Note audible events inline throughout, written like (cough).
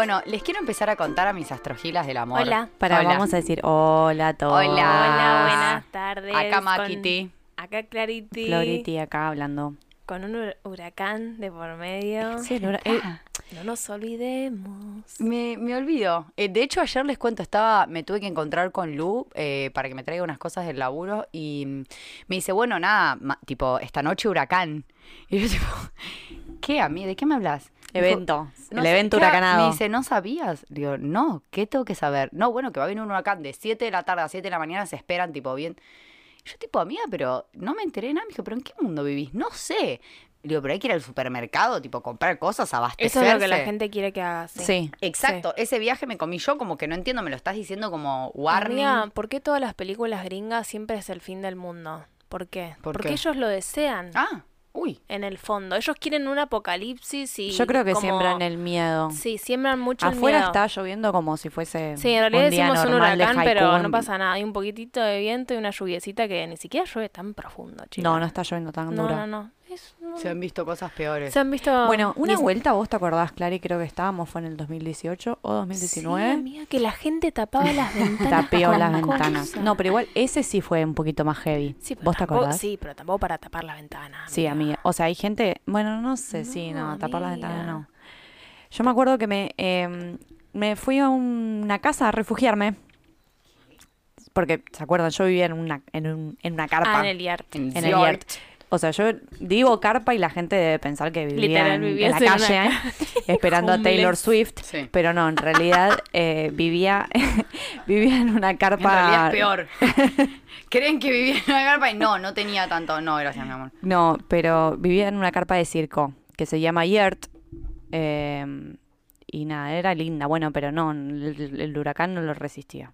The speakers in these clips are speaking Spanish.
Bueno, les quiero empezar a contar a mis astrogilas del amor. Hola. Para, Hola. vamos a decir hola a todos. Hola. Hola, buenas tardes. Acá Makiti. Acá Clarity. Flority acá hablando. Con un hur- huracán de por medio. Sí, el hura- eh, No nos olvidemos. Me, me olvido. Eh, de hecho, ayer les cuento, estaba, me tuve que encontrar con Lu eh, para que me traiga unas cosas del laburo y me dice, bueno, nada, ma- tipo, esta noche huracán. Y yo tipo, (laughs) ¿qué a mí? ¿De qué me hablas? Evento. No el sé, evento ¿qué? huracanado. Me dice, ¿no sabías? Digo, no, ¿qué tengo que saber? No, bueno, que va a venir un huracán de 7 de la tarde a 7 de la mañana, se esperan, tipo, bien. Yo, tipo, amiga, pero no me enteré de nada. Me dijo, ¿pero en qué mundo vivís? No sé. Digo, pero hay que ir al supermercado, tipo, comprar cosas, abastecerse. Eso es lo que la gente quiere que haga. Sí. sí. Exacto, ese viaje me comí yo, como que no entiendo, me lo estás diciendo como warning. Amiga, ¿por qué todas las películas gringas siempre es el fin del mundo? ¿Por qué? ¿Por Porque qué? ellos lo desean. Ah, uy. En el fondo. Ellos quieren un apocalipsis y. Yo creo que como- siembran el miedo. Sí, siembran mucho el Afuera miedo. está lloviendo como si fuese Sí, en realidad un día decimos un de huracán, pero no pasa nada. Hay un poquitito de viento y una lluviecita que ni siquiera llueve tan profundo, chicos. No, no está lloviendo tan No, duro. no, no. Es- no- Se han visto cosas peores. Se han visto. Bueno, una vuelta, vos te acordás, Clary, creo que estábamos, fue en el 2018 o Sí, 2019. amiga, que la gente tapaba las (laughs) ventanas. Tapeó las ventanas. No, pero igual ese sí fue un poquito más heavy. Sí, pero ¿Vos te acordás? Sí, pero tampoco para tapar las ventanas. Sí, amiga. O sea, hay gente. Bueno, no sé, sí, no, No, tapar las ventanas no. Yo me acuerdo que me, eh, me fui a una casa a refugiarme. Porque, ¿se acuerdan? Yo vivía en una, en un- en una carpa. Ah, en el yard. En en el yard. O sea, yo digo carpa y la gente debe pensar que vivía Literal, en, en la en una calle (laughs) (laughs) esperando a Taylor. Swift. Sí. Pero no, en realidad (laughs) eh, vivía, vivía en una En carpa. realidad es peor. Creen que vivía en una carpa y no, no tenía tanto. No, gracias, mi amor. No, pero vivía en una carpa de circo que se llama Yert. eh, y nada, era linda. Bueno, pero no, el, el huracán no lo resistía.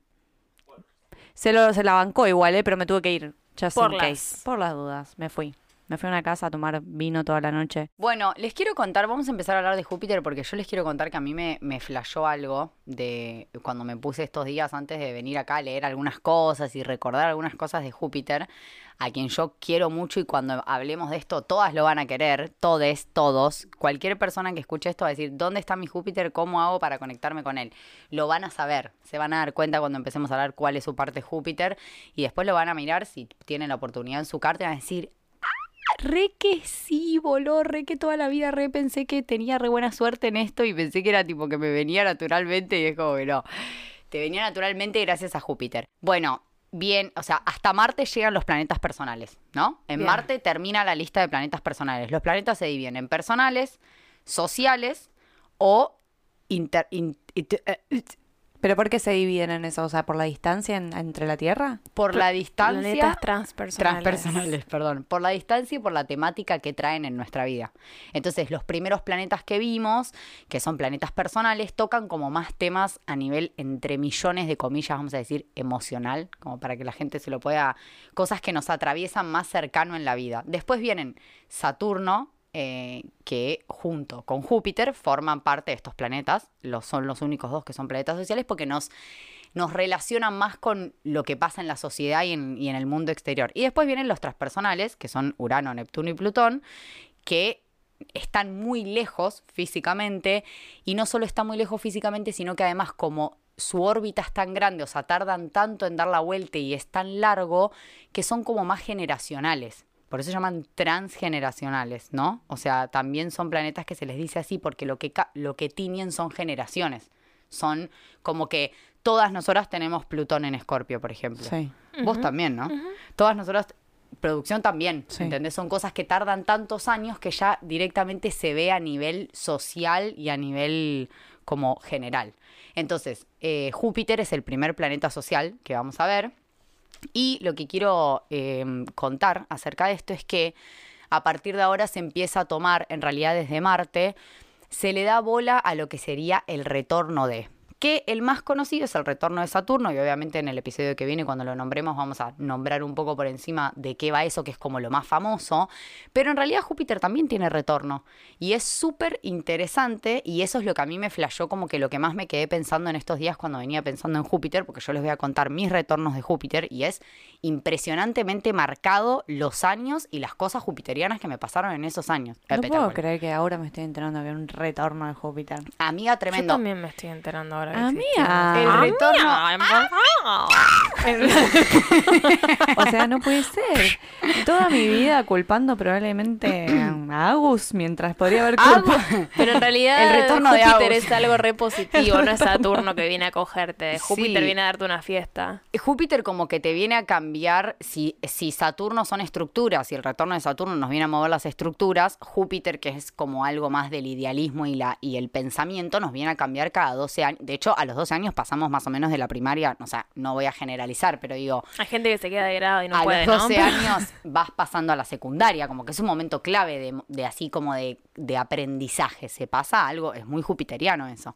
Se, lo, se la bancó igual, ¿eh? pero me tuve que ir. Just Por in las-. Por las dudas, me fui. Me fui a una casa a tomar vino toda la noche. Bueno, les quiero contar, vamos a empezar a hablar de Júpiter porque yo les quiero contar que a mí me, me flashó algo de cuando me puse estos días antes de venir acá a leer algunas cosas y recordar algunas cosas de Júpiter, a quien yo quiero mucho y cuando hablemos de esto todas lo van a querer, todes, todos, cualquier persona que escuche esto va a decir, ¿dónde está mi Júpiter? ¿Cómo hago para conectarme con él? Lo van a saber, se van a dar cuenta cuando empecemos a hablar cuál es su parte Júpiter y después lo van a mirar si tienen la oportunidad en su carta y van a decir, Re que sí, voló, re que toda la vida re pensé que tenía re buena suerte en esto y pensé que era tipo que me venía naturalmente y es como que no. Te venía naturalmente gracias a Júpiter. Bueno, bien, o sea, hasta Marte llegan los planetas personales, ¿no? En Bien. Marte termina la lista de planetas personales. Los planetas se dividen en personales, sociales o inter... in- it- eh, it- ¿Pero por qué se dividen en eso? O sea, ¿por la distancia en- entre la Tierra? por la distancia... Planetas transpersonales. Transpersonales, perdón. Por la distancia y por la temática que traen en nuestra vida. Entonces, los primeros planetas que vimos, que son planetas personales, tocan como más temas a nivel, entre millones de comillas, vamos a decir, emocional, como para que la gente se lo pueda. cosas que nos atraviesan más cercano en la vida. Después vienen Saturno. Eh, que junto con Júpiter forman parte de estos planetas, los, son los únicos dos que son planetas sociales porque nos, nos relacionan más con lo que pasa en la sociedad y en, y en el mundo exterior. Y después vienen los transpersonales, que son Urano, Neptuno y Plutón, que están muy lejos físicamente y no solo están muy lejos físicamente, sino que además como su órbita es tan grande, o sea, tardan tanto en dar la vuelta y es tan largo, que son como más generacionales. Por eso se llaman transgeneracionales, ¿no? O sea, también son planetas que se les dice así porque lo que, lo que tiñen son generaciones. Son como que todas nosotras tenemos Plutón en Escorpio, por ejemplo. Sí. Vos también, ¿no? Todas nosotras, producción también, Sí. ¿entendés? Son cosas que tardan tantos años que ya directamente se ve a nivel social y a nivel como general. Entonces, eh, Júpiter es el primer planeta social que vamos a ver. Y lo que quiero eh, contar acerca de esto es que a partir de ahora se empieza a tomar, en realidad desde Marte, se le da bola a lo que sería el retorno de. Que el más conocido es el retorno de Saturno y obviamente en el episodio que viene cuando lo nombremos vamos a nombrar un poco por encima de qué va eso, que es como lo más famoso, pero en realidad Júpiter también tiene retorno y es súper interesante y eso es lo que a mí me flashó como que lo que más me quedé pensando en estos días cuando venía pensando en Júpiter, porque yo les voy a contar mis retornos de Júpiter y es impresionantemente marcado los años y las cosas jupiterianas que me pasaron en esos años. No puedo Espectacular. creer que ahora me estoy enterando que un retorno de Júpiter. Amiga, Yo tremendo. también me estoy enterando ahora. Que Amiga. El existe. (laughs) O sea, no puede ser. Toda mi vida culpando probablemente a Agus mientras podría haber culpado. Pero en realidad El retorno de Júpiter es algo re positivo, no es Saturno que viene a cogerte. Júpiter Sí. viene a darte una fiesta. Júpiter como que te viene a cambiar, si, si Saturno son estructuras y el retorno de Saturno nos viene a mover las estructuras, Júpiter, que es como algo más del idealismo y, la, y el pensamiento, nos viene a cambiar cada 12 años. De hecho, a los 12 años pasamos más o menos de la primaria, o sea, no voy a generalizar, pero digo, Hay gente que se queda de grado y no a puede, los ¿no? 12 (laughs) años vas pasando a la secundaria, como que es un momento clave de, de así como de, de aprendizaje. Se pasa algo, es muy jupiteriano eso.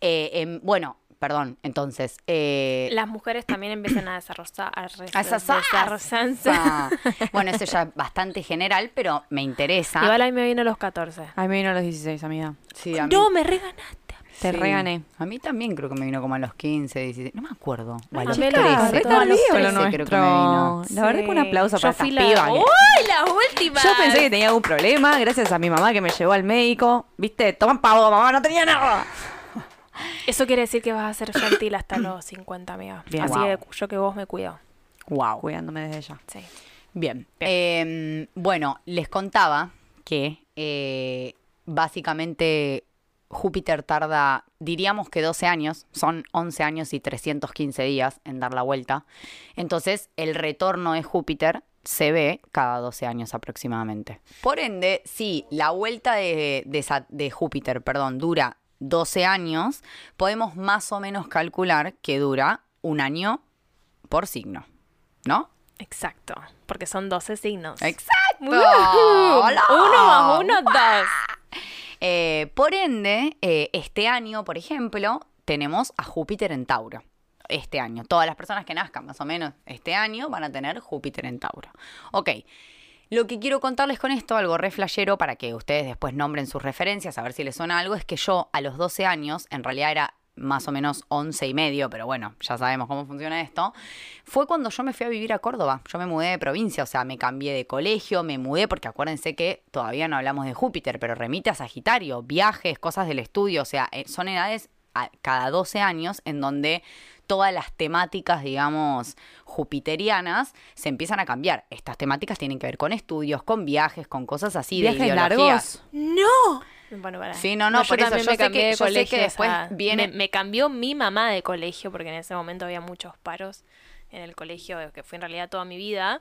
Eh, em, bueno, perdón, entonces... eh, Las mujeres también empiezan a desarrollar. A a desarrollarse. salsa. Bueno, eso ya es bastante general, pero me interesa. Igual a mí me vino a los 14. A mí me vino a los 16, amiga. Sí, a mí- No, me reganaste. Te sí. regané. A mí también creo que me vino como a los 15, 16. No me acuerdo. O a Ay, los chica, 13. re No, a los tardío 13 creo que me vino. La verdad que un aplauso Yo para fui estas la... pibas. ¡Uy, la última! Yo pensé que tenía algún problema, gracias a mi mamá que me llevó al médico. ¿Viste? Toman pavo, mamá, no tenía nada. Eso quiere decir que vas a ser gentil hasta los 50, amiga. Bien. Así Wow. que yo que vos me cuido. Wow. Cuidándome desde ya. Sí. Bien. Eh, bueno, les contaba que eh, básicamente Júpiter tarda, diríamos que 12 años, son 11 años y 315 días en dar la vuelta. Entonces, el retorno de Júpiter se ve cada 12 años aproximadamente. Por ende, si la vuelta de, de Sa- de Júpiter perdón, dura 12 años, podemos más o menos calcular que dura un año por signo. ¿No? Exacto. Porque son 12 signos. ¡Exacto! Uno más uno, dos. (laughs) Eh, por ende, eh, este año, por ejemplo, tenemos a Júpiter en Tauro. Este año. Todas las personas que nazcan más o menos este año van a tener Júpiter en Tauro. Ok. Lo que quiero contarles con esto, algo re para que ustedes después nombren sus referencias, a ver si les suena algo, es que yo a los 12 años, en realidad era más o menos 11 y medio, pero bueno, ya sabemos cómo funciona esto, fue cuando yo me fui a vivir a Córdoba. Yo me mudé de provincia, o sea, me cambié de colegio, me mudé, porque acuérdense que todavía no hablamos de Júpiter, pero remite a Sagitario, viajes, cosas del estudio, o sea, eh, son edades a- cada 12 años en donde todas las temáticas, digamos, jupiterianas se empiezan a cambiar. Estas temáticas tienen que ver con estudios, con viajes, con cosas así de ¿Viajes ideología. largos? ¡No! Bueno, para. Sí, no, no, por eso también yo me sé cambié que- de yo sé que colegio, después o sea, viene- Me, me cambió mi mamá de colegio, porque en ese momento había muchos paros en el colegio, que fue en realidad toda mi vida.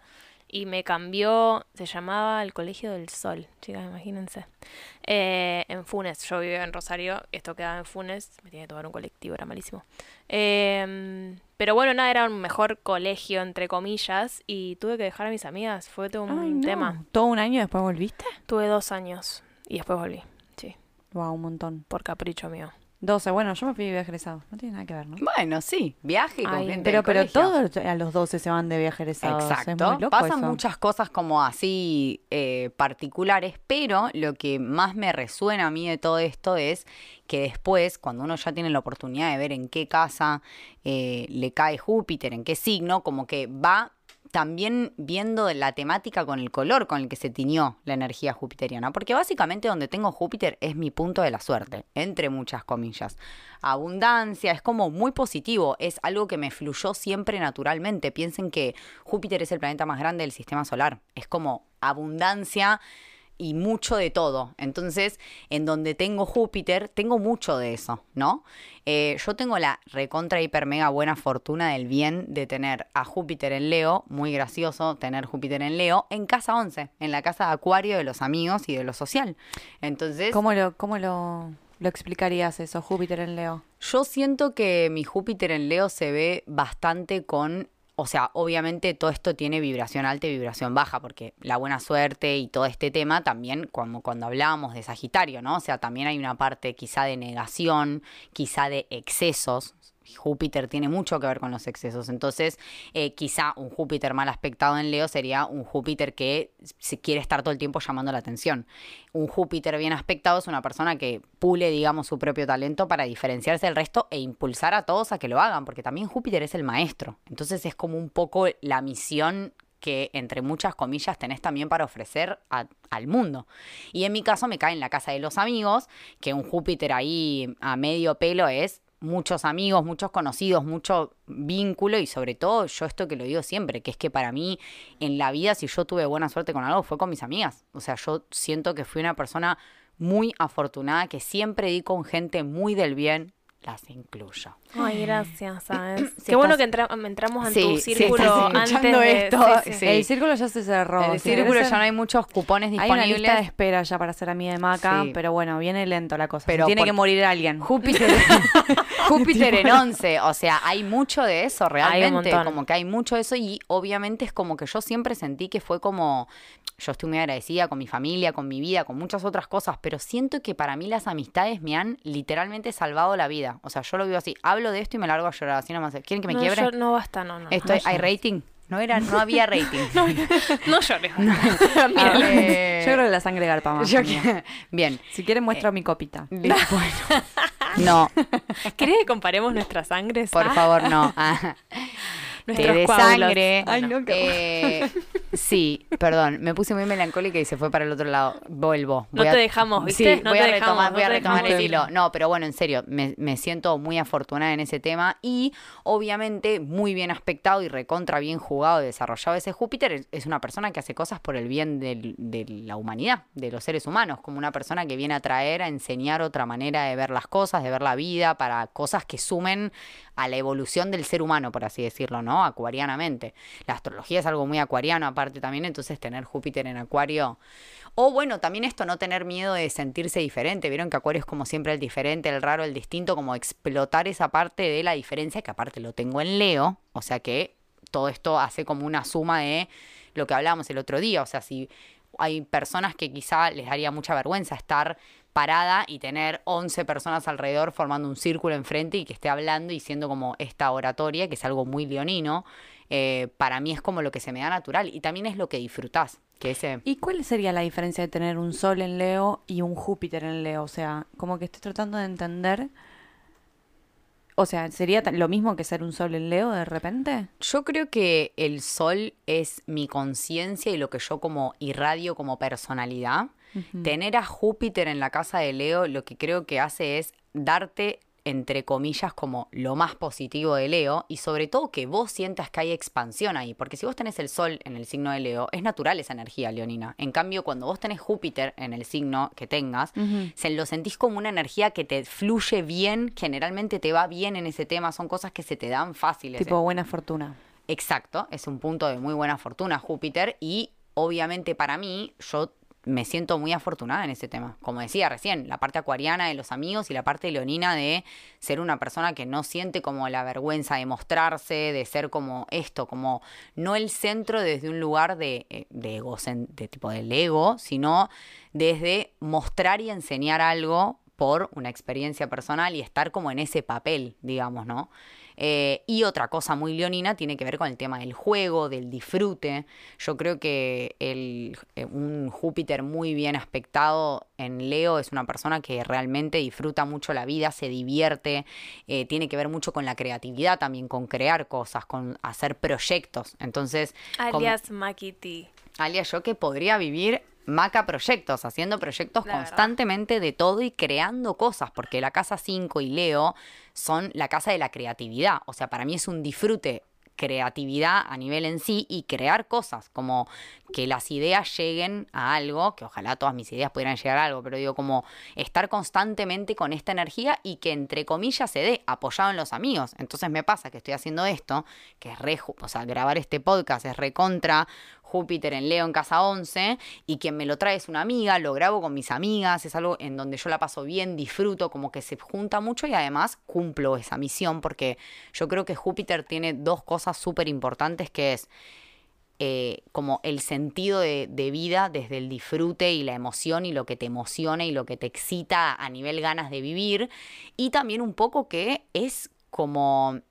Y me cambió, se llamaba el Colegio del Sol, chicas, imagínense. Eh, en Funes, yo vivía en Rosario, esto quedaba en Funes, me tenía que tomar un colectivo, era malísimo. Eh, pero bueno, nada, era un mejor colegio, entre comillas, y tuve que dejar a mis amigas, fue todo un Ay, no. tema. ¿Todo un año después volviste? Tuve dos años y después volví, Wow, un montón. por capricho mío. 12, bueno, yo me fui de viaje egresado. No tiene nada que ver, ¿no? Bueno, sí, viaje con Ay, gente Pero, del pero colegio. todos a los 12 se van de viaje egresados. Es Exacto. muy loco Pasan eso. muchas cosas como así eh, particulares, pero lo que más me resuena a mí de todo esto es que después, cuando uno ya tiene la oportunidad de ver en qué casa eh, le cae Júpiter, en qué signo, como que va también viendo la temática con el color con el que se tiñó la energía jupiteriana, porque básicamente donde tengo Júpiter es mi punto de la suerte, entre muchas comillas. Abundancia, es como muy positivo, es algo que me fluyó siempre naturalmente. Piensen que Júpiter es el planeta más grande del sistema solar, es como abundancia y mucho de todo. Entonces, en donde tengo Júpiter, tengo mucho de eso, ¿no? Eh, yo tengo la recontra hiper mega buena fortuna del bien de tener a Júpiter en Leo, muy gracioso tener Júpiter en Leo, en casa 11, en la casa de Acuario de los amigos y de lo social. Entonces, ¿Cómo lo, cómo lo, lo explicarías eso, Júpiter en Leo? yo siento que mi Júpiter en Leo se ve bastante con o sea, obviamente todo esto tiene vibración alta y vibración baja, porque la buena suerte y todo este tema también, como cuando hablábamos de Sagitario, ¿no? O sea, también hay una parte quizá de negación, quizá de excesos. Júpiter tiene mucho que ver con los excesos. Entonces, eh, quizá un Júpiter mal aspectado en Leo sería un Júpiter que se quiere estar todo el tiempo llamando la atención. Un Júpiter bien aspectado es una persona que pule, digamos, su propio talento para diferenciarse del resto e impulsar a todos a que lo hagan, porque también Júpiter es el maestro. Entonces es como un poco la misión que entre muchas comillas tenés también para ofrecer al mundo. Y en mi caso me cae en la casa de los amigos, que un Júpiter ahí a medio pelo es muchos amigos, muchos conocidos, mucho vínculo y sobre todo yo esto que lo digo siempre, que es que para mí en la vida si yo tuve buena suerte con algo fue con mis amigas. O sea, yo siento que fui una persona muy afortunada, que siempre di con gente muy del bien, las incluyo. Ay, gracias, (clears throat) ¿sabes? Si Qué bueno que entra- entramos en Sí, tu si círculo estás antes escuchando de... esto, sí, sí. sí. El círculo ya se cerró. El si círculo ya no hay muchos cupones Hay una disponibles. lista de espera ya para ser amiga de Maca, Sí. pero bueno, viene lento la cosa. Pero Tiene por- que morir alguien. Júpiter, (laughs) Júpiter en 11, o sea, hay mucho de eso realmente, como que hay mucho de eso y obviamente es como que yo siempre sentí que fue como, yo estoy muy agradecida con mi familia, con mi vida, con muchas otras cosas, pero siento que para mí las amistades me han literalmente salvado la vida, o sea, yo lo vivo así, hablo de esto y me largo a llorar, así nomás, ¿quieren que me no, quiebre? yo- no basta, no, no. Estoy, no, ¿Hay rating? No, era, no había rating. (laughs) no llores. A ver, (laughs) Yo creo que la sangre garpa más. yo amiga. que- Bien. Si quieren muestro mi copita. (laughs) Bueno. No, (laughs) ¿Querés que comparemos nuestras sangres? por Ah, favor, no. (laughs) (laughs) Nuestros Té de coágulos. sangre. Ay, no, qué Eh, sí, perdón, me puse muy melancólica y se fue para el otro lado. Vuelvo. No Voy te a- dejamos, Sí, ¿viste? No voy te a dejamos, retomar, no voy a te retomar el hilo. No, pero bueno, en serio, me, me siento muy afortunada en ese tema y obviamente muy bien aspectado y recontra bien jugado y desarrollado ese Júpiter. Es, es una persona que hace cosas por el bien del- de la humanidad, de los seres humanos, como una persona que viene a traer, a enseñar otra manera de ver las cosas, de ver la vida, para cosas que sumen a la evolución del ser humano, por así decirlo, ¿no? Acuarianamente. La astrología es algo muy acuariano aparte también, entonces tener Júpiter en Acuario. O bueno, también esto, no tener miedo de sentirse diferente. Vieron que Acuario es como siempre el diferente, el raro, el distinto, como explotar esa parte de la diferencia, que aparte lo tengo en Leo, o sea que todo esto hace como una suma de lo que hablábamos el otro día, o sea, si hay personas que quizá les daría mucha vergüenza estar parada y tener 11 personas alrededor formando un círculo enfrente y que esté hablando y siendo como esta oratoria, que es algo muy leonino, eh, para mí es como lo que se me da natural y también es lo que disfrutás, que ese... ¿Y cuál sería la diferencia de tener un Sol en Leo y un Júpiter en Leo? O sea, como que estoy tratando de entender. O sea, ¿sería lo mismo que ser un Sol en Leo de repente? Yo creo que el sol es mi conciencia y lo que yo como irradio como personalidad. Tener a Júpiter en la casa de Leo lo que creo que hace es darte entre comillas como lo más positivo de Leo y sobre todo que vos sientas que hay expansión ahí, porque si vos tenés el sol en el signo de Leo, es natural esa energía leonina. En cambio, cuando vos tenés Júpiter en el signo que tengas, se lo sentís como una energía que te fluye bien, generalmente te va bien en ese tema, son cosas que se te dan fáciles. Tipo buena fortuna. Exacto, es un punto de muy buena fortuna Júpiter y obviamente para mí yo me siento muy afortunada en ese tema. Como decía recién, la parte acuariana de los amigos y la parte leonina de ser una persona que no siente como la vergüenza de mostrarse, de ser como esto, como no el centro desde un lugar de, eh, de ego, de tipo del ego, sino desde mostrar y enseñar algo por una experiencia personal y estar como en ese papel, digamos, ¿no? Eh, y otra cosa muy leonina tiene que ver con el tema del juego, del disfrute. Yo creo que el, eh, un Júpiter muy bien aspectado en Leo es una persona que realmente disfruta mucho la vida, se divierte, eh, tiene que ver mucho con la creatividad también, con crear cosas, con hacer proyectos. Entonces, Alias Makiti. alias yo que podría vivir Maca Proyectos, haciendo proyectos La verdad. constantemente de todo y creando cosas, porque la casa 5 y Leo son la casa de la creatividad. O sea, para mí es un disfrute creatividad a nivel en sí y crear cosas, como que las ideas lleguen a algo, que ojalá todas mis ideas pudieran llegar a algo, pero digo como estar constantemente con esta energía y que entre comillas se dé apoyado en los amigos. Entonces me pasa que estoy haciendo esto, que es re, o sea, grabar este podcast es recontra Júpiter en Leo en casa 11 y quien me lo trae es una amiga, lo grabo con mis amigas, es algo en donde yo la paso bien, disfruto, como que se junta mucho y además cumplo esa misión porque yo creo que Júpiter tiene dos cosas súper importantes que es eh, como el sentido de, de vida desde el disfrute y la emoción y lo que te emociona y lo que te excita a nivel ganas de vivir y también un poco que es como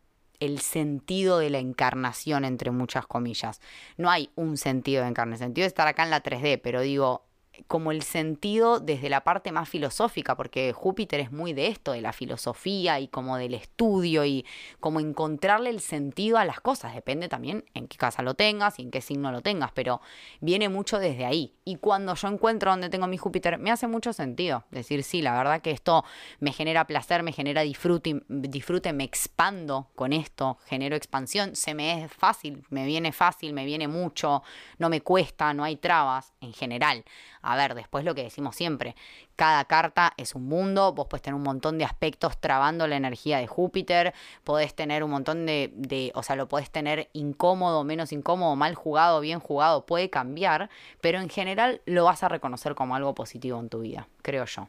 el sentido de la encarnación, entre muchas comillas. No hay un sentido de encarnación, el sentido de estar acá en la 3D, pero digo, como el sentido desde la parte más filosófica, porque Júpiter es muy de esto, de la filosofía y como del estudio y como encontrarle el sentido a las cosas. Depende también en qué casa lo tengas y en qué signo lo tengas, pero viene mucho desde ahí. Y cuando yo encuentro donde tengo mi Júpiter, me hace mucho sentido decir, sí, la verdad que esto me genera placer, me genera disfrute, disfrute me expando con esto, genero expansión, se me es fácil, me viene fácil, me viene mucho, no me cuesta, no hay trabas en general. A ver, después lo que decimos siempre, cada carta es un mundo, vos puedes tener un montón de aspectos trabando la energía de Júpiter, podés tener un montón de, de, o sea, lo podés tener incómodo, menos incómodo, mal jugado, bien jugado, puede cambiar, pero en general lo vas a reconocer como algo positivo en tu vida, creo yo.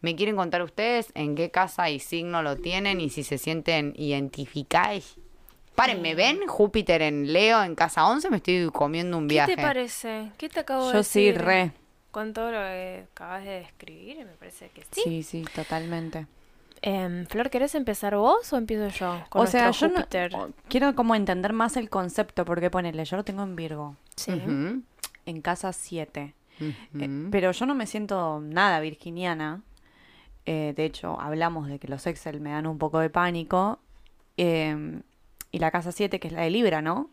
¿Me quieren contar ustedes en qué casa y signo lo tienen y si se sienten identificados? Paren, ¿me ven? Júpiter en Leo en casa 11, me estoy comiendo un viaje. ¿Qué te parece? ¿Qué te acabo de Yo sí, decir? re. Con todo lo que acabas de describir, me parece que sí. Sí, sí, totalmente. Em, Flor, ¿querés empezar vos o empiezo yo? Con o sea, yo no- quiero como entender más el concepto, porque ponele, yo lo tengo en Virgo, Sí. En casa 7. Eh, pero yo no me siento nada virginiana. Eh, de hecho, hablamos de que los Excel me dan un poco de pánico. Eh, y la casa 7, que es la de Libra, ¿no?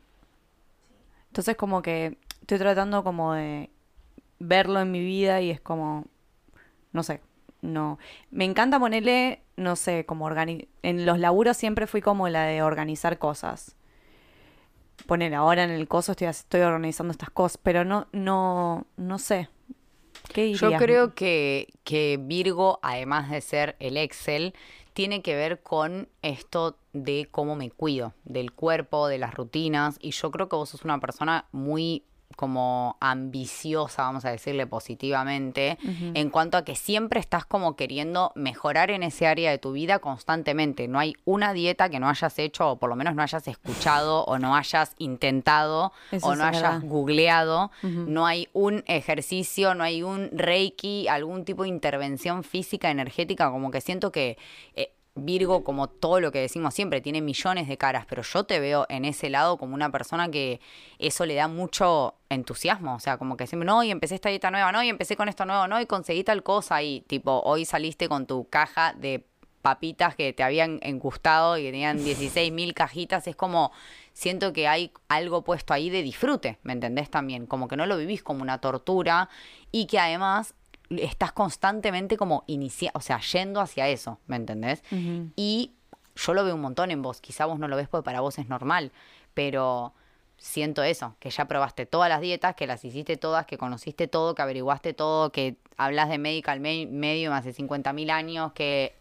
Entonces como que estoy tratando como de verlo en mi vida y es como, no sé, no. Me encanta ponerle, no sé, como organi en los laburos siempre fui como la de organizar cosas. Poner ahora en el coso estoy, estoy organizando estas cosas, pero no, no, no sé. ¿Qué Yo creo que, que Virgo, además de ser el Excel, tiene que ver con esto de cómo me cuido, del cuerpo, de las rutinas. Y yo creo que vos sos una persona muy como ambiciosa, vamos a decirle positivamente, en cuanto a que siempre estás como queriendo mejorar en ese área de tu vida constantemente. No hay una dieta que no hayas hecho, o por lo menos no hayas escuchado, o no hayas intentado, Eso o no hayas verdad. googleado, no hay un ejercicio, no hay un reiki, algún tipo de intervención física, energética, como que siento que eh, Virgo, como todo lo que decimos siempre, tiene millones de caras, pero yo te veo en ese lado como una persona que eso le da mucho entusiasmo, o sea, como que siempre, no, y empecé esta dieta nueva, no, y empecé con esto nuevo, no, y conseguí tal cosa, y tipo, hoy saliste con tu caja de papitas que te habían gustado y que tenían (laughs) 16 mil cajitas, es como, siento que hay algo puesto ahí de disfrute, ¿me entendés también? Como que no lo vivís como una tortura y que además estás constantemente como inicia, o sea, yendo hacia eso, ¿me entendés? Y yo lo veo un montón en vos, quizá vos no lo ves porque para vos es normal, pero siento eso, que ya probaste todas las dietas, que las hiciste todas, que conociste todo, que averiguaste todo, que hablas de medical me- medium hace 50.000 años, que,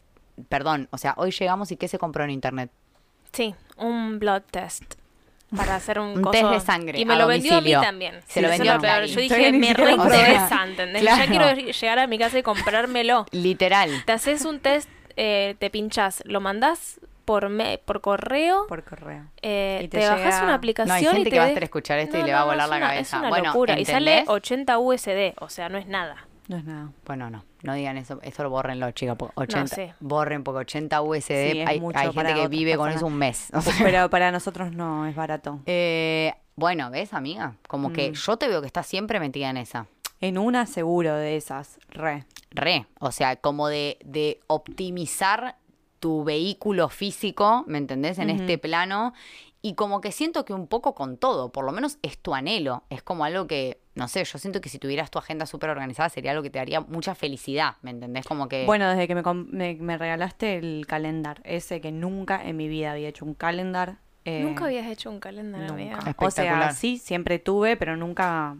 perdón, o sea, hoy llegamos y ¿qué se compró en internet? Sí, un blood test. Para hacer un, (laughs) Un coso. test de sangre Y me a lo vendió a mí también. Se lo vendió a. Clarín. Yo dije, me reinteresa. (laughs) ¿entendés? Claro. Ya quiero llegar a mi casa y comprármelo. (laughs) Literal. Te haces un test, eh, te pinchás, lo mandás por, me- por correo, Por correo. eh, Y te, te bajás llega- una No, aplicación hay gente y te que va a estar escuchar esto y No, le no, va a no, volar la una- cabeza. Es una bueno, locura. Y sale ¿entendés? 80 USD, o sea, no es nada. No es nada. Bueno, no, no digan eso, eso lo bórrenlo, chicos. 80, sí. Borren, porque 80 USD, Sí, hay, mucho hay gente que vive con eso un mes. O sea, Pero para nosotros no es barato. (laughs) eh, bueno, ¿ves, amiga? Como que Mm. yo te veo que estás siempre metida en esa. En una seguro de esas, re. Re, o sea, como de, de optimizar tu vehículo físico, ¿me entendés? En este plano. Y como que siento que un poco con todo, por lo menos es tu anhelo. Es como algo que, no sé, yo siento que si tuvieras tu agenda súper organizada sería algo que te daría mucha felicidad, ¿me entendés? Como que... Bueno, desde que me, me, me regalaste el calendar, ese que nunca en mi vida había hecho un calendar. eh, Nunca habías hecho un calendario, nunca. amiga. O sea, sí, siempre tuve, pero nunca,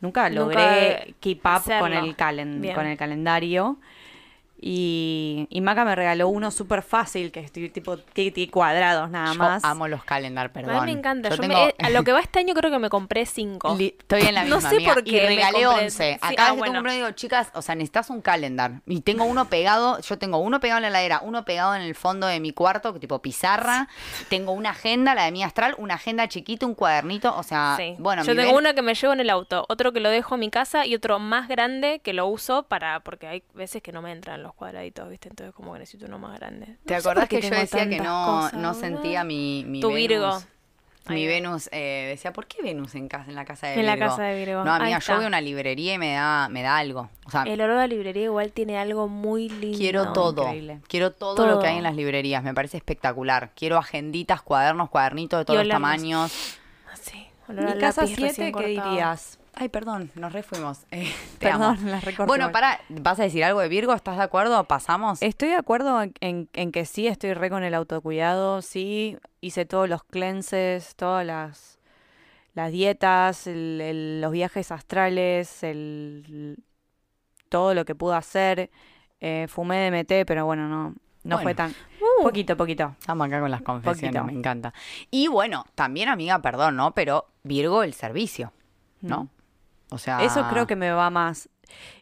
nunca Nunca logré keep up con el, calen- Bien. con el calendario. Y, y Maca me regaló uno súper fácil, que es tipo tiene cuadrados nada Yo más. amo los calendar, A perdón. mí me encanta. Yo Yo tengo- me- a lo que va este año creo que me compré cinco. Li- Estoy en la No misma, sé amiga, por Y qué me regalé compré- 11. sí, Acá ah, vez que tengo bueno. digo, chicas, o sea, necesitas un calendar. Y tengo uno pegado, yo tengo uno pegado en la heladera, uno pegado en el fondo de mi cuarto, que tipo pizarra. Tengo una agenda, la de mi astral, una agenda chiquita, un cuadernito. O sea, Sí. bueno, Yo tengo ven- uno que me llevo en el auto, otro que lo dejo en mi casa y otro más grande que lo uso para porque hay veces que no me entran los cuadraditos, ¿viste? Entonces como que necesito uno más grande. ¿Te No qué que yo decía que no, cosas, no sentía mi, mi Tu Venus? Virgo. Mi Ahí. Venus eh, decía, ¿por qué Venus en casa, en la casa de En la Virgo? casa de Virgo. No, amiga, yo voy a una librería y me da, me da algo. O sea, El olor a librería igual tiene algo muy lindo. Quiero todo. increíble. Quiero todo, lo que hay en las librerías. Me parece espectacular. Quiero agenditas, cuadernos, cuadernitos de todos los tamaños. Ah, Sí, olor Mi casa lápiz 7, recién ¿qué cortado. dirías? Ay, perdón, nos refuimos. (laughs) Eh, te Perdón, amo. las recorté Bueno, para, ¿vas a decir algo de Virgo? ¿Estás de acuerdo? ¿Pasamos? Estoy de acuerdo en, en- en que sí, estoy re con el autocuidado, sí, hice todos los cleanses, todas las, las dietas, el- el- los viajes astrales, el, todo lo que pude hacer. Eh, fumé DMT, pero bueno, no, no fue tan... Uh, Poquito, poquito. Estamos acá con las confesiones, Poquito. me encanta. Y bueno, también, amiga, perdón, ¿no? Pero Virgo, el servicio, ¿no? Mm. O sea... Eso creo que me va más.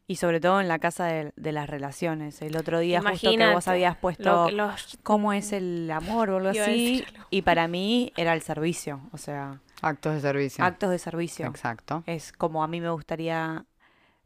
Y sobre todo en la casa de, de las relaciones. El otro día justo que vos Imagínate, habías puesto los- cómo es el amor o algo así. Y para mí era el servicio. O sea, Actos de servicio. actos de servicio. Exacto. Es como a mí me gustaría,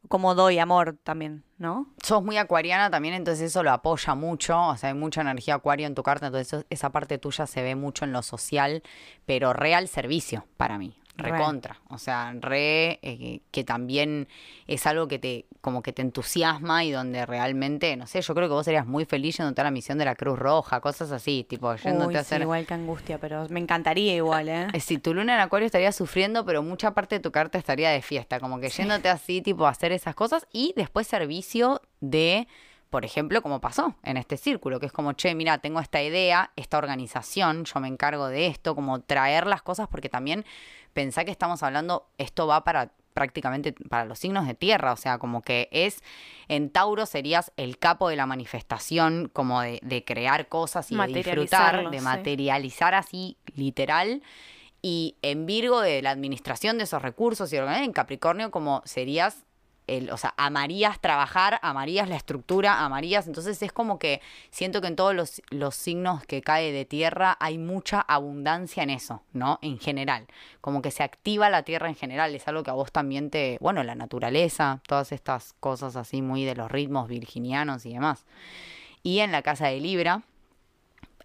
como doy amor también, ¿no? sos muy acuariana también, entonces eso lo apoya mucho, o sea, hay mucha energía acuario en tu carta, entonces eso- esa parte tuya se ve mucho en lo social, pero real servicio para mí. Recontra, o sea, re eh, que también es algo que te como que te entusiasma y donde realmente, no sé, yo creo que vos serías muy feliz yéndote a la misión de la Cruz Roja, cosas así, tipo yéndote Uy, a sí, hacer igual que angustia, pero me encantaría igual, ¿eh? eh, Si tu luna en acuario estaría sufriendo, pero mucha parte de tu carta estaría de fiesta, como que yéndote así, tipo, a hacer esas cosas y después servicio de, por ejemplo, como pasó en este círculo, que es como, che, mira, tengo esta idea, esta organización, yo me encargo de esto, como traer las cosas, porque también pensá que estamos hablando, esto va para prácticamente para los signos de tierra, o sea, como que es, en Tauro serías el capo de la manifestación, como de, de crear cosas y de disfrutar, de sí. materializar así, literal, y en Virgo de la administración de esos recursos y en Capricornio como serías o sea, amarías trabajar, amarías la estructura, amarías, entonces es como que siento que en todos los, los signos que cae de tierra hay mucha abundancia en eso, ¿no? En general, como que se activa la tierra en general, es algo que a vos también te, bueno, la naturaleza, todas estas cosas así muy de los ritmos virginianos y demás. Y en la casa de Libra,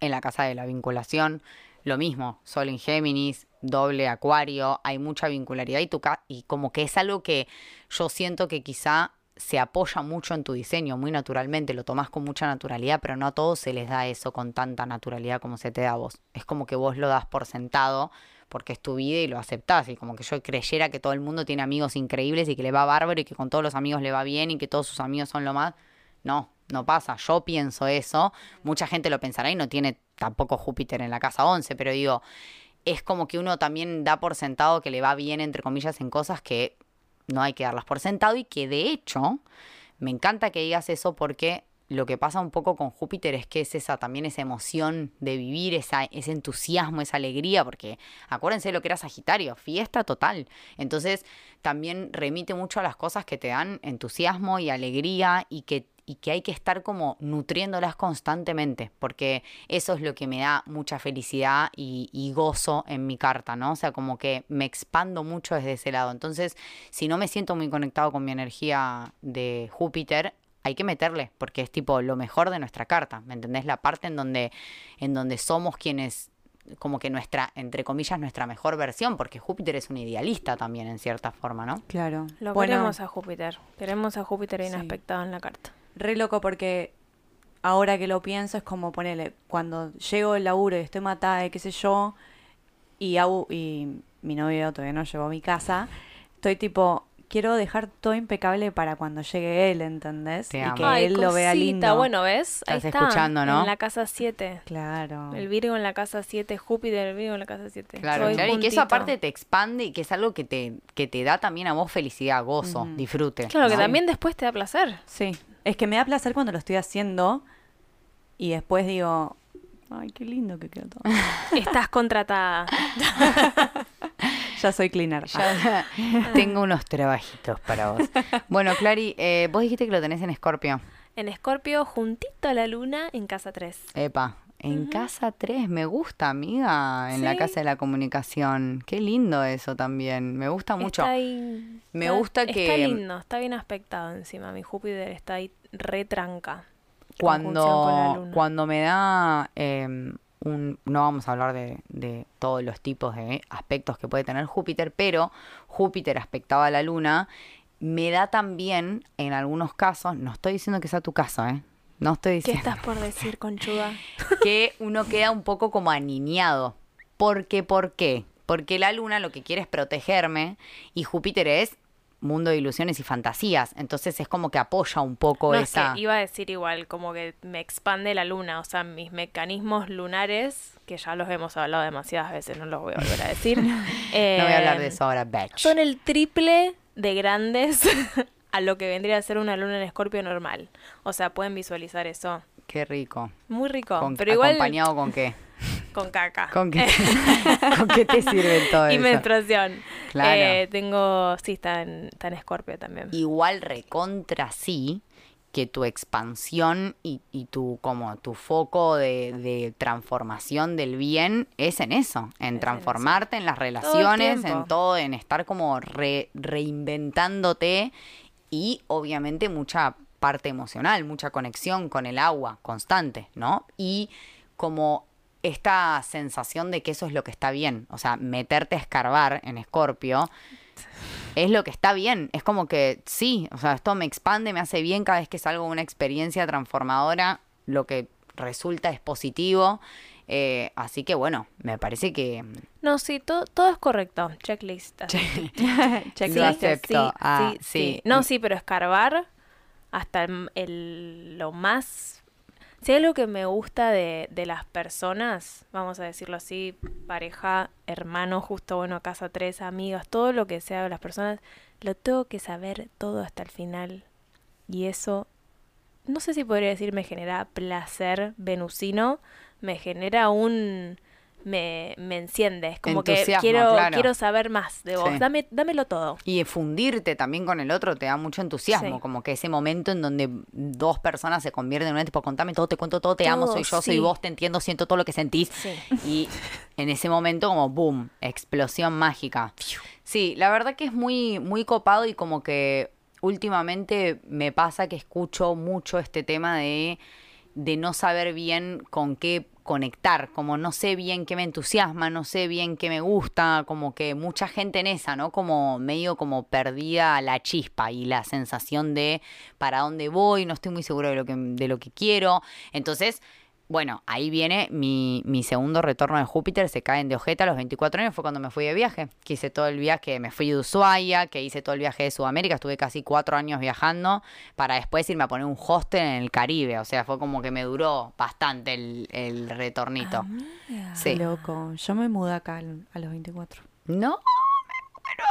en la casa de la vinculación, lo mismo, Sol en Géminis, doble Acuario, hay mucha vincularidad y, y como que es algo que yo siento que quizá se apoya mucho en tu diseño, muy naturalmente, lo tomás con mucha naturalidad, pero no a todos se les da eso con tanta naturalidad como se te da a vos. Es como que vos lo das por sentado porque es tu vida y lo aceptás. Y como que yo creyera que todo el mundo tiene amigos increíbles y que le va bárbaro y que con todos los amigos le va bien y que todos sus amigos son lo más. No, no pasa. Yo pienso eso. Mucha gente lo pensará y no tiene tampoco Júpiter en la casa 11, pero digo, es como que uno también da por sentado que le va bien, entre comillas, en cosas que no hay que darlas por sentado y que de hecho me encanta que digas eso porque lo que pasa un poco con Júpiter es que es esa también esa emoción de vivir, esa, ese entusiasmo, esa alegría, porque acuérdense de lo que era Sagitario, fiesta total. Entonces también remite mucho a las cosas que te dan entusiasmo y alegría y que y que hay que estar como nutriéndolas constantemente, porque eso es lo que me da mucha felicidad y, y gozo en mi carta, ¿no? O sea, como que me expando mucho desde ese lado. Entonces, si no me siento muy conectado con mi energía de Júpiter, hay que meterle, porque es tipo lo mejor de nuestra carta, ¿me entendés? La parte en donde, en donde somos quienes como que nuestra, entre comillas, nuestra mejor versión, porque Júpiter es un idealista también en cierta forma, ¿no? Claro. Lo Bueno, queremos a Júpiter. Queremos a Júpiter Sí. inaspectado en la carta. Re loco porque ahora que lo pienso es como ponerle, cuando llego del laburo y estoy matada y qué sé yo, y, hago- y mi novio todavía no llegó a mi casa, estoy tipo, quiero dejar todo impecable para cuando llegue él, ¿entendés? Te y amo. que Ay, él lo vea lindo. Bueno, ¿ves? Ahí Estás está. escuchando, ¿no? En la casa 7. Claro. El Virgo en la casa 7, Júpiter, el Virgo en la casa 7. Claro, claro, y que eso aparte te expande y que es algo que te, que te da también a vos felicidad, gozo, disfrute. Claro, que también después te da placer. Sí, Es que me da placer cuando lo estoy haciendo y después digo, ay, qué lindo que quedó todo. (laughs) Estás contratada. (laughs) ya soy cleaner. Ya tengo unos trabajitos para vos. Bueno, Clary, eh, vos dijiste que lo tenés en Escorpio. En Escorpio, juntito a la luna, en casa 3. Epa, en casa 3, me gusta, amiga, en la casa de la comunicación. Qué lindo eso también, me gusta mucho. Está ahí- Me está- gusta que- Está lindo, está bien aspectado encima. Mi Júpiter está ahí retranca. Cuando, cuando me da eh, un... No vamos a hablar de, de todos los tipos de aspectos que puede tener Júpiter, pero Júpiter aspectado a la luna me da también, en algunos casos, no estoy diciendo que sea tu caso, ¿eh? No estoy ¿Qué diciendo... estás por decir, conchuda? (laughs) que uno queda un poco como aniñado. ¿Por qué? ¿Por qué? Porque la luna lo que quiere es protegerme y Júpiter es mundo de ilusiones y fantasías. Entonces es como que apoya un poco No, es esa... que iba a decir igual, como que me expande la luna, o sea, mis mecanismos lunares, que ya los hemos hablado demasiadas veces, no los voy a volver a decir. (laughs) No voy a hablar de eh, eso ahora, bitch. Son el triple de grandes a lo que vendría a ser una luna en escorpio normal. O sea, pueden visualizar eso. Qué rico. Muy rico, Con- pero igual ¿Acompañado con qué? (laughs) con caca. ¿Con qué, (laughs) ¿Con qué te sirve todo y eso? menstruación. Claro. Eh, tengo, sí, está en, está en escorpio también. igual recontra sí que tu expansión y, y tu como tu foco de, de transformación del bien es en eso, en transformarte en las relaciones, en todo, en estar como re- reinventándote y obviamente mucha parte emocional, mucha conexión con el agua constante, ¿no? Y como esta sensación de que eso es lo que está bien, o sea, meterte a escarbar en Escorpio es lo que está bien. Es como que sí, o sea, esto me expande, me hace bien cada vez que salgo de una experiencia transformadora, lo que resulta es positivo. Eh, así que bueno, me parece que No, sí, todo, todo es correcto. Checklist. así. (laughs) Checklist. Lo acepto. Ah, sí, sí. No, sí, pero escarbar hasta el, el- lo más... Si hay algo que me gusta de, de las personas, vamos a decirlo así, pareja, hermano, justo, bueno, casa tres, amigas, todo lo que sea de las personas, lo tengo que saber todo hasta el final. Y eso, no sé si podría decir me genera placer venusino, me genera un... Me, me enciende, es como que quiero, claro. quiero saber más de vos, Sí. Dame, dámelo todo. Y fundirte también con el otro te da mucho entusiasmo, Sí. como que ese momento en donde dos personas se convierten en una tipo, contame todo, te cuento todo, te amo, soy yo, soy vos, te entiendo, siento todo lo que sentís. Y en ese momento como boom, explosión mágica. Sí, la verdad que es muy, muy copado y como que últimamente me pasa que escucho mucho este tema de, de no saber bien con qué conectar, como no sé bien qué me entusiasma, no sé bien qué me gusta, como que mucha gente en esa, ¿no? Como medio como perdida la chispa y la sensación de para dónde voy, no estoy muy seguro de lo que, de lo que quiero. Entonces, bueno, ahí viene mi, mi segundo retorno de Júpiter, se caen de ojeta a los 24 años, fue cuando me fui de viaje, que hice todo el viaje, me fui de Ushuaia, que hice todo el viaje de Sudamérica, estuve casi cuatro años viajando, para después irme a poner un hostel en el Caribe, o sea, fue como que me duró bastante el, el retornito. Sí. Loco, yo me mudé acá al- a los 24. No,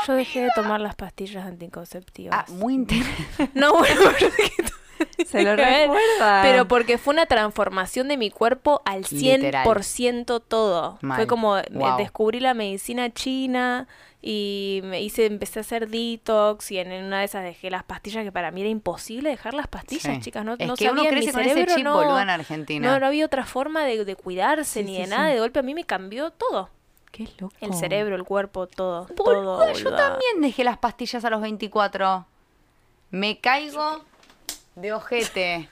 Yo dejé de tomar las pastillas anticonceptivas. ah, muy interesante. (laughs) No, bueno, porque (laughs) (laughs) Se lo recuerda. Pero porque fue una transformación de mi cuerpo al Literal. 100% todo. Mal. Fue como eh, Wow. descubrí la medicina china y me hice empecé a hacer detox y en una de esas dejé las pastillas que para mí era imposible dejar las pastillas, Sí. chicas, no es no que uno sabía, mi ese chip no, boluda en Argentina. no, no había otra forma de, de cuidarse Sí, ni sí, de nada, de golpe a mí me cambió todo. Qué loco. El cerebro, el cuerpo, todo, todo, Boluda, yo boluda. también dejé las pastillas a los 24. Me caigo de ojete.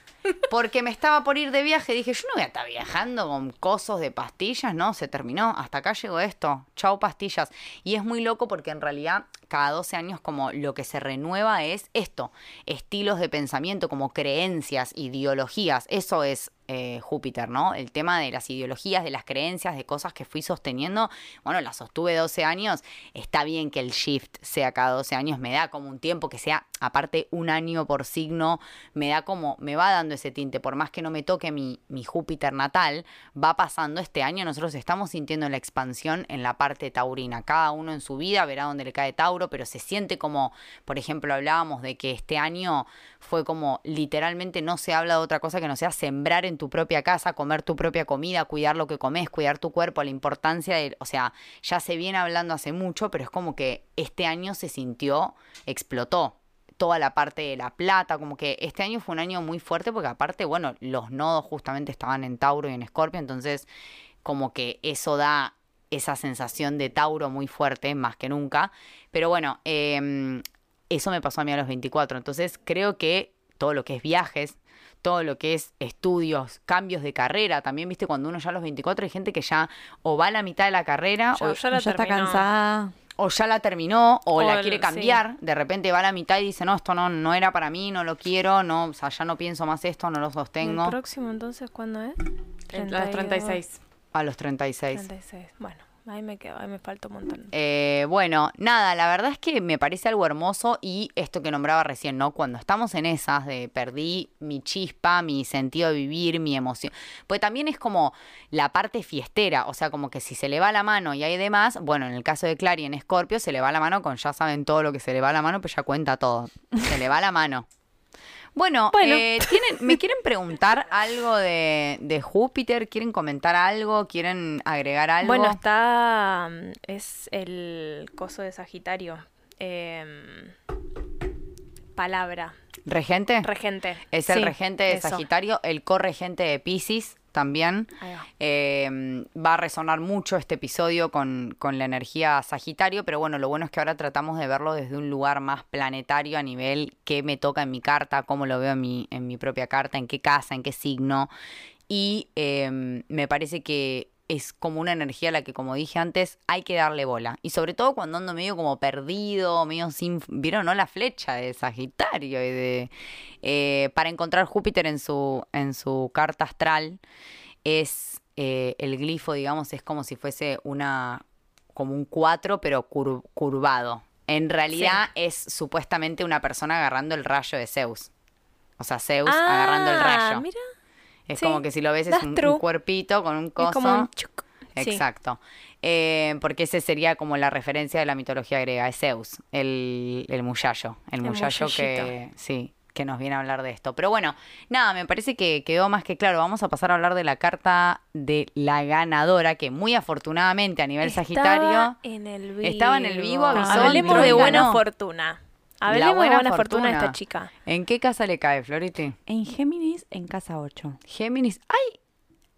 Porque me estaba por ir de viaje. Dije, yo no voy a estar viajando con cosos de pastillas. No, se terminó. Hasta acá llegó esto. Chau pastillas. Y es muy loco porque en realidad cada 12 años como lo que se renueva es esto. Estilos de pensamiento como creencias, ideologías. Eso es eh, Júpiter, ¿no? El tema de las ideologías, de las creencias, de cosas que fui sosteniendo, bueno, las sostuve 12 años, está bien que el shift sea cada 12 años, me da como un tiempo que sea, aparte, un año por signo, me da como, me va dando ese tinte, por más que no me toque mi, mi Júpiter natal, va pasando este año, nosotros estamos sintiendo la expansión en la parte taurina, cada uno en su vida verá dónde le cae Tauro, pero se siente como, por ejemplo, hablábamos de que este año fue como literalmente no se habla de otra cosa que no sea sembrar en tu propia casa, comer tu propia comida, cuidar lo que comes, cuidar tu cuerpo, la importancia de, o sea, ya se viene hablando hace mucho, pero es como que este año se sintió, explotó toda la parte de la plata, como que este año fue un año muy fuerte porque aparte, bueno, los nodos justamente estaban en Tauro y en Escorpio, entonces como que eso da esa sensación de Tauro muy fuerte, más que nunca. Pero bueno, eh, eso me pasó a mí a los 24, entonces creo que todo lo que es viajes, todo lo que es estudios, cambios de carrera. También, viste, cuando uno ya a los 24 hay gente que ya o va a la mitad de la carrera Ya- o, ya la ya está terminó. cansada. o ya la terminó o, O la el- quiere sí. cambiar. De repente va a la mitad y dice, no, esto no, no era para mí, no lo quiero, no, o sea, ya no pienso más esto, no lo sostengo. ¿El próximo entonces cuándo es? En las 36. A los 36. 36. Bueno, ahí me quedo, ahí me falta un montón. Eh, bueno, nada, la verdad es que me parece algo hermoso y esto que nombraba recién, ¿no? Cuando estamos en esas de perdí mi chispa, mi sentido de vivir, mi emoción. Pues también es como la parte fiestera, o sea, como que si se le va la mano y hay demás, bueno, en el caso de Clary en Scorpio se le va la mano con ya saben todo lo que se le va la mano, pues ya cuenta todo. Se le va la mano. Bueno, Bueno. eh, ¿tienen, ¿me (laughs) quieren preguntar algo de, de Júpiter? ¿Quieren comentar algo? ¿Quieren agregar algo? Bueno, está. mm, Es el coso de Sagitario. Em, palabra. ¿Regente? Regente. Es el Sí, regente de eso. Sagitario, el corregente de Pisces también. Ahí va. Eh, va a resonar mucho este episodio con, con la energía Sagitario, pero bueno, lo bueno es que ahora tratamos de verlo desde un lugar más planetario a nivel qué me toca en mi carta, cómo lo veo en mi, en mi propia carta, en qué casa, en qué signo. Y eh, me parece que es como una energía a la que, como dije antes, hay que darle bola. Y sobre todo cuando ando medio como perdido, medio sin... ¿Vieron, no? La flecha de Sagitario y de... eh, para encontrar Júpiter en su, en su carta astral es eh, el glifo, digamos, es como si fuese una... como un 4, pero cur- curvado. En realidad es supuestamente una persona agarrando el rayo de Zeus. O sea, Zeus agarrando el Ah, rayo. Mira, Es Sí, como que si lo ves es un, cuerpito con un coso. es como un chuc. Sí. Exacto. Eh, porque ese sería como la referencia de la mitología griega, es Zeus, el, el muchacho. El, El muchacho que, sí, que nos viene a hablar de esto. Pero bueno, nada, me parece que quedó más que claro. Vamos a pasar a hablar de la carta de la ganadora, que muy afortunadamente a nivel Sagitario. Estaba en el vivo. Estaba en el vivo, avisó, Hablemos de buena fortuna. La Hablemos buena de buena fortuna. de esta chica. ¿En qué casa le cae, Flority? En Géminis, en casa 8. Géminis. ¡Ay!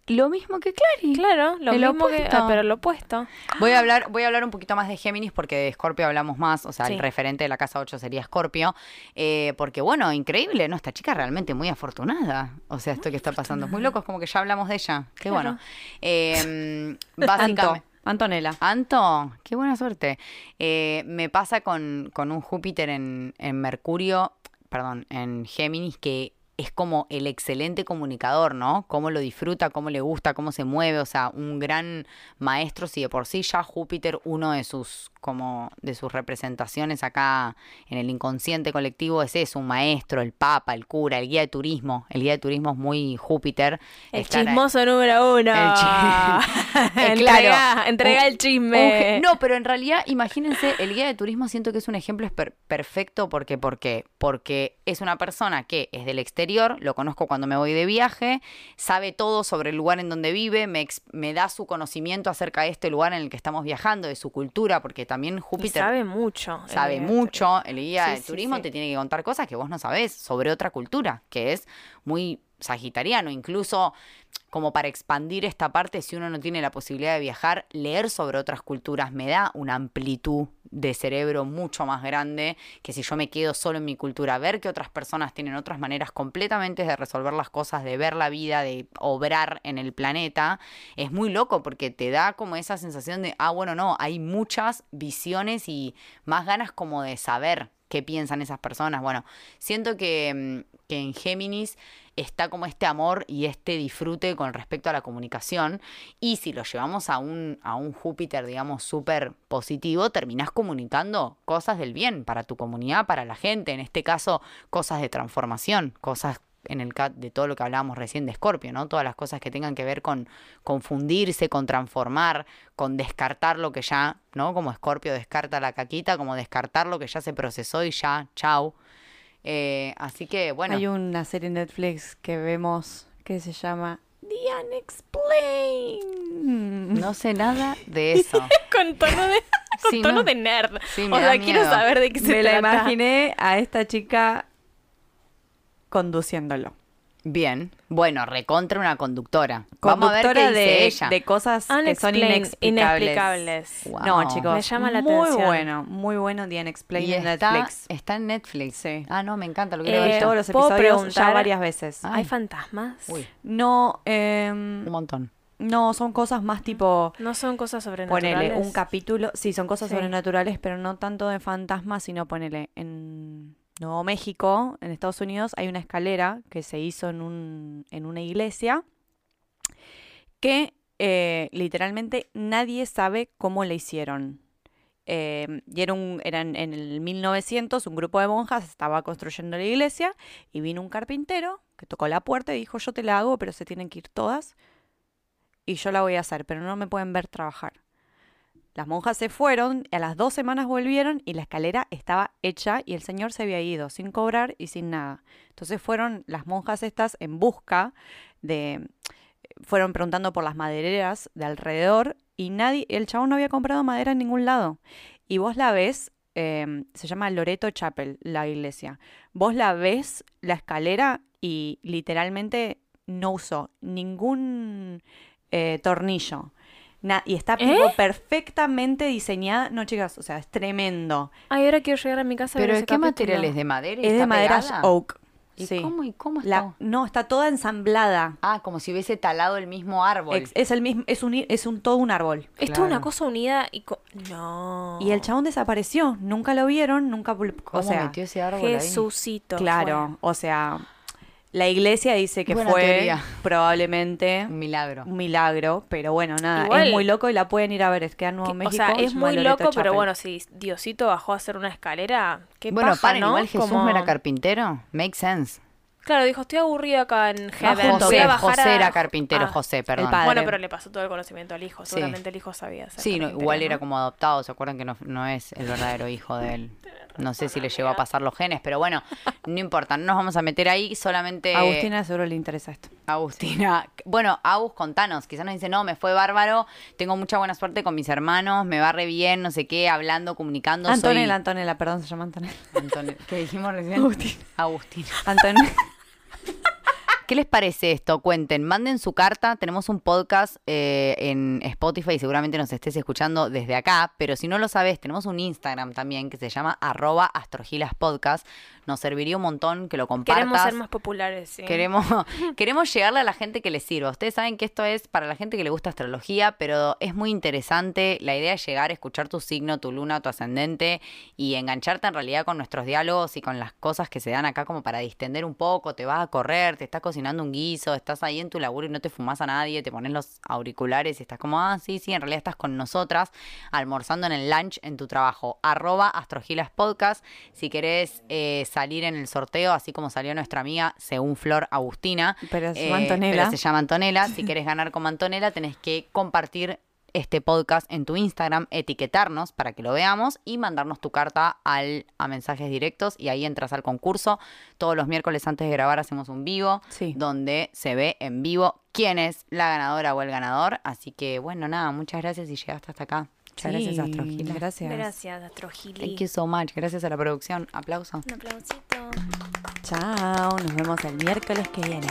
Lo mismo que Clary. Claro, lo El mismo que. opuesto. ah, pero lo opuesto. Voy a hablar, voy a hablar un poquito más de Géminis porque de Scorpio hablamos más, o sea, el referente de la casa 8 sería Scorpio, eh, porque bueno, increíble, ¿no? Esta chica realmente muy afortunada, o sea, esto que está pasando, es muy loco, es como que ya hablamos de ella, qué Claro. bueno. (laughs) Eh, Anto, básicamente... Antonella. Anto, qué buena suerte. Eh, me pasa con, con un Júpiter en, en Mercurio, perdón, en Géminis, que es como el excelente comunicador, ¿no? Cómo lo disfruta, cómo le gusta, cómo se mueve, o sea, un gran maestro, si de por sí ya Júpiter, uno de sus, como, de sus representaciones acá en el inconsciente colectivo es eso, un maestro, el papa, el cura, el guía de turismo. El guía de turismo es muy Júpiter. El Estar ahí- chismoso número uno. El (laughs) Eh, entrega, claro, entrega un- el chisme. No, pero en realidad, imagínense, el guía de turismo siento que es un ejemplo per- perfecto porque, ¿por qué? Porque es una persona que es del exterior, lo conozco cuando me voy de viaje, sabe todo sobre el lugar en donde vive, me, da su conocimiento acerca de este lugar en el que estamos viajando, de su cultura, porque también Y Júpiter sabe mucho. el sabe guía de mucho, el guía Sí, de sí, turismo sí. te tiene que contar cosas que vos no sabés sobre otra cultura, que es muy sagitariano, incluso como para expandir esta parte, si uno no tiene la posibilidad de viajar, leer sobre otras culturas me da una amplitud de cerebro mucho más grande que si yo me quedo solo en mi cultura, ver que otras personas tienen otras maneras completamente de resolver las cosas, de ver la vida, de obrar en el planeta, es muy loco porque te da como esa sensación de, ah, bueno, no, hay muchas visiones y más ganas como de saber qué piensan esas personas. Bueno, siento que, mm, que en Géminis está como este amor y este disfrute con respecto a la comunicación. Y si lo llevamos a un, a un Júpiter, digamos, súper positivo, terminás comunicando cosas del bien para tu comunidad, para la gente. En este caso, cosas de transformación, cosas en el cat de todo lo que hablábamos recién de Escorpio, ¿no? Todas las cosas que tengan que ver con confundirse, con transformar, con descartar lo que ya, ¿no? Como Escorpio descarta la caquita, como descartar lo que ya se procesó y ya, chau. Eh, así que, bueno. Hay una serie en Netflix que vemos que se llama The Unexplained. No sé nada de (laughs) eso. con tono de, (laughs) con Sí, tono no. de nerd. Sí, me o da sea, quiero saber de qué se Me la trata. imaginé a esta chica conduciéndolo. Bien. Bueno, recontra una conductora. Vamos a ver Conductora qué dice de, ella. de cosas que son inexplicables. inexplicables. Wow. No, chicos. Me llama la muy atención. bueno, muy bueno The Unexplained y en está, Netflix. está en Netflix. Sí. Ah, no, me encanta, lo quiero Eh, ya. todos los ¿puedo episodios ya preguntar? varias veces. Ah. ¿Hay Ay. fantasmas? Uy, No, em, un montón. no, son cosas más tipo... No son cosas sobrenaturales. Ponele un capítulo, sí, son cosas Sí. sobrenaturales, pero no tanto de fantasmas, sino ponele en Nuevo México, en Estados Unidos, hay una escalera que se hizo en, un, en una iglesia que eh, literalmente nadie sabe cómo la hicieron. Eh, y era un, eran en el 1900, un grupo de monjas estaba construyendo la iglesia y vino un carpintero que tocó la puerta y dijo, yo te la hago, pero se tienen que ir todas y yo la voy a hacer, pero no me pueden ver trabajar. Las monjas se fueron, a las dos semanas volvieron y la escalera estaba hecha y el señor se había ido sin cobrar y sin nada. Entonces fueron las monjas estas en busca de... Fueron preguntando por las madereras de alrededor y nadie, el chabón no había comprado madera en ningún lado. Y vos la ves, eh, se llama Loreto Chapel, la iglesia. Vos la ves, la escalera, y literalmente no usó ningún eh, tornillo. Na- y está ¿Eh? tipo, perfectamente diseñada. No, chicas, o sea, es tremendo. Ay, ahora quiero llegar a mi casa a ver ¿Pero ese de qué capítulo. material es? ¿De madera? Es de madera pegada? oak. ¿Y sí. cómo, y cómo está? La- no, está toda ensamblada. Ah, como si hubiese talado el mismo árbol. Es el mismo, es un, es un todo un árbol. Es toda una cosa unida y... co- No. Y el chabón desapareció. Nunca lo vieron, nunca. ¿Cómo O sea, metió ese árbol ahí? Jesucito. claro. O sea, la iglesia dice que Buena fue teoría. probablemente Un milagro. un milagro, pero bueno, nada, Igual- es muy loco y la pueden ir a ver. Es que en Nuevo Que- México. o sea, se es muy loco, pero bueno, si Diosito bajó a hacer una escalera, qué bueno, paja, paren, ¿no? igual Jesús Como- no era carpintero. Make sense. Claro, dijo, estoy aburrido acá en No, Heaven. José, a José a- era carpintero, Ah, José, perdón. padre. Bueno, pero le pasó todo el conocimiento al hijo. Sí. Seguramente el hijo sabía hacer Sí, no, igual ¿no? era como adoptado, ¿se acuerdan que no, no es el verdadero hijo de él? (laughs) No sé si le llegó a pasar los genes, pero bueno, no importa, no nos vamos a meter ahí, solamente... A Agustina seguro le interesa esto. Agustina. Bueno, Agus, contanos. Quizás nos dice, no, me fue bárbaro, tengo mucha buena suerte con mis hermanos, me va re bien, no sé qué, hablando, comunicando. soy- Antonella, Antonella, perdón, se llama Antonella. Antonella. ¿Qué dijimos recién? Agustina. Agustina. Antonella. ¿Qué les parece esto? Cuenten, manden su carta. Tenemos un podcast eh, en Spotify y seguramente nos estés escuchando desde acá, pero si no lo sabes, tenemos un Instagram también que se llama arroba astrogilaspodcast. Nos serviría un montón que lo compartas. Queremos ser más populares, sí. Queremos, (laughs) queremos llegarle a la gente que le sirva. Ustedes saben que esto es para la gente que le gusta astrología, pero es muy interesante. La idea es llegar a escuchar tu signo, tu luna, tu ascendente y engancharte en realidad con nuestros diálogos y con las cosas que se dan acá como para distender un poco. Te vas a correr, te estás cocinando un guiso, estás ahí en tu laburo y no te fumas a nadie, te pones los auriculares y estás como, ah, sí, sí, en realidad estás con nosotras almorzando en el lunch en tu trabajo. Arroba Astrogilas Podcast. Si querés eh, salir en el sorteo, así como salió nuestra amiga, según Flor Agustina. Pero se eh, llama Antonella. pero se llama Antonella. Si (laughs) querés ganar como Antonella, tenés que compartir este podcast en tu Instagram, etiquetarnos para que lo veamos y mandarnos tu carta al, a mensajes directos y ahí entras al concurso. Todos los miércoles antes de grabar hacemos un vivo Sí. donde se ve en vivo quién es la ganadora o el ganador. Así que bueno, nada, muchas gracias y llegaste hasta acá. Muchas gracias, Sí, Astrogila. Gracias. Gracias, Astrogili. Thank you so much. Gracias a la producción. Aplauso. Un aplausito. Chao, nos vemos el miércoles que viene.